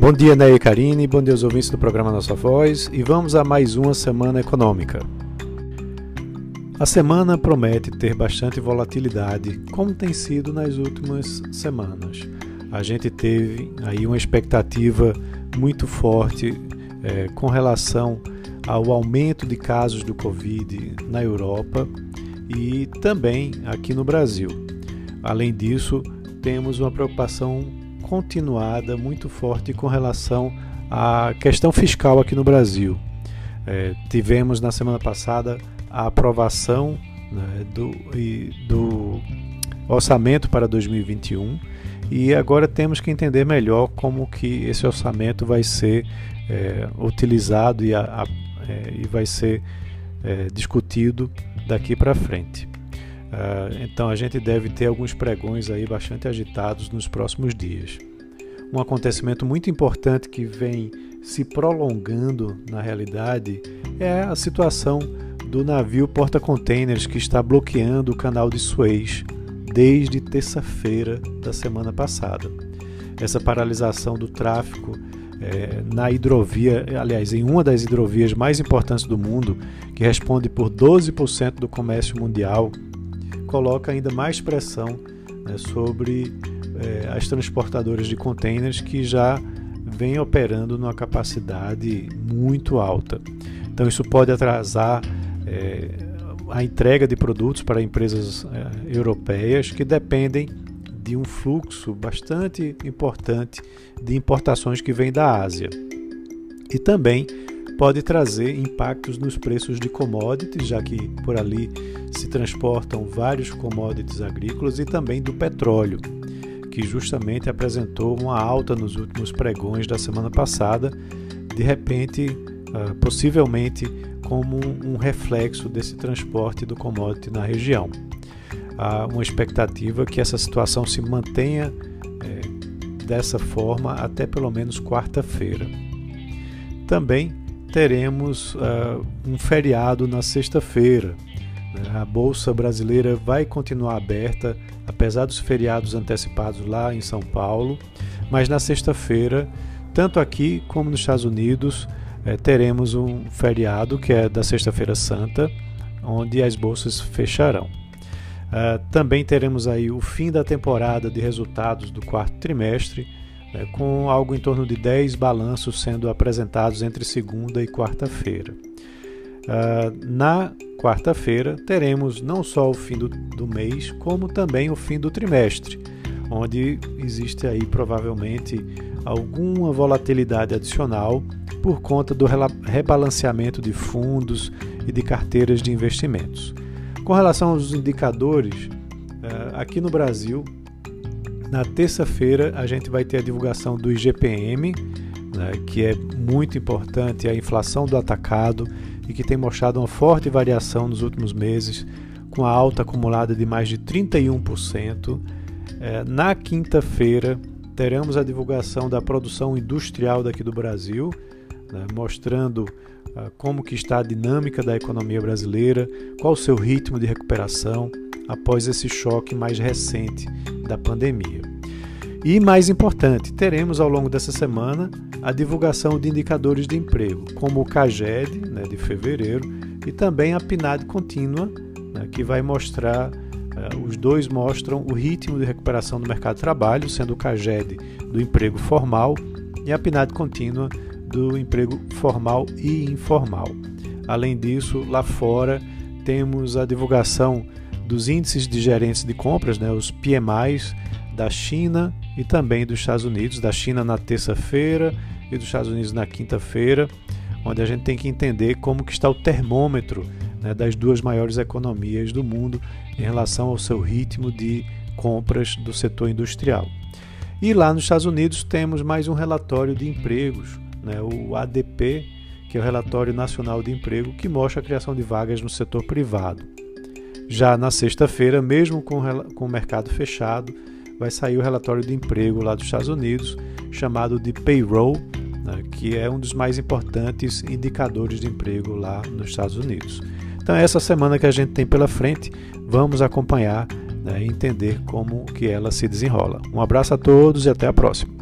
Bom dia, Ney e Karine, bom dia aos ouvintes do programa Nossa Voz e vamos a mais uma semana econômica. A semana promete ter bastante volatilidade, como tem sido nas últimas semanas. A gente teve aí uma expectativa muito forte é, com relação ao aumento de casos do Covid na Europa e também aqui no Brasil. Além disso, temos uma preocupação continuada muito forte com relação à questão fiscal aqui no Brasil. É, tivemos na semana passada a aprovação né, do, do orçamento para 2021 e agora temos que entender melhor como que esse orçamento vai ser é, utilizado e, a, a, é, e vai ser é, discutido daqui para frente. Uh, então a gente deve ter alguns pregões aí bastante agitados nos próximos dias. Um acontecimento muito importante que vem se prolongando na realidade é a situação do navio porta-containers que está bloqueando o canal de Suez desde terça-feira da semana passada. Essa paralisação do tráfego é, na hidrovia, aliás, em uma das hidrovias mais importantes do mundo, que responde por 12% do comércio mundial, coloca ainda mais pressão né, sobre é, as transportadoras de contêineres que já vêm operando numa capacidade muito alta. Então, isso pode atrasar é, a entrega de produtos para empresas é, europeias que dependem de um fluxo bastante importante de importações que vem da Ásia. E também pode trazer impactos nos preços de commodities, já que por ali se transportam vários commodities agrícolas e também do petróleo, que justamente apresentou uma alta nos últimos pregões da semana passada, de repente, ah, possivelmente como um reflexo desse transporte do commodity na região há uma expectativa que essa situação se mantenha é, dessa forma até pelo menos quarta-feira. Também teremos uh, um feriado na sexta-feira. A Bolsa Brasileira vai continuar aberta, apesar dos feriados antecipados lá em São Paulo, mas na sexta-feira, tanto aqui como nos Estados Unidos, eh, teremos um feriado que é da Sexta-feira Santa, onde as bolsas fecharão. Uh, também teremos aí o fim da temporada de resultados do quarto trimestre, né, com algo em torno de 10 balanços sendo apresentados entre segunda e quarta-feira. Uh, na quarta-feira teremos não só o fim do, do mês, como também o fim do trimestre, onde existe aí provavelmente alguma volatilidade adicional por conta do rebalanceamento de fundos e de carteiras de investimentos. Com relação aos indicadores, eh, aqui no Brasil, na terça-feira a gente vai ter a divulgação do IGPM, né, que é muito importante, a inflação do atacado e que tem mostrado uma forte variação nos últimos meses, com a alta acumulada de mais de 31%. Eh, na quinta-feira teremos a divulgação da produção industrial daqui do Brasil, né, mostrando ah, como que está a dinâmica da economia brasileira, qual o seu ritmo de recuperação após esse choque mais recente da pandemia. E mais importante, teremos ao longo dessa semana a divulgação de indicadores de emprego, como o CAGED, né, de fevereiro, e também a PNAD contínua, né, que vai mostrar, uh, os dois mostram o ritmo de recuperação do mercado de trabalho, sendo o CAGED do emprego formal e a PNAD contínua do emprego formal e informal. Além disso, lá fora temos a divulgação dos índices de gerentes de compras, né, os PMIs da China e também dos Estados Unidos, da China na terça-feira e dos Estados Unidos na quinta-feira, onde a gente tem que entender como que está o termômetro né, das duas maiores economias do mundo em relação ao seu ritmo de compras do setor industrial. E lá nos Estados Unidos temos mais um relatório de empregos né, o ADP, que é o Relatório Nacional de Emprego, que mostra a criação de vagas no setor privado. Já na sexta-feira, mesmo com, com o mercado fechado, vai sair o relatório de emprego lá dos Estados Unidos, chamado de payroll, né, que é um dos mais importantes indicadores de emprego lá nos Estados Unidos. Então, essa semana que a gente tem pela frente, vamos acompanhar né, e entender como que ela se desenrola. Um abraço a todos e até a próxima.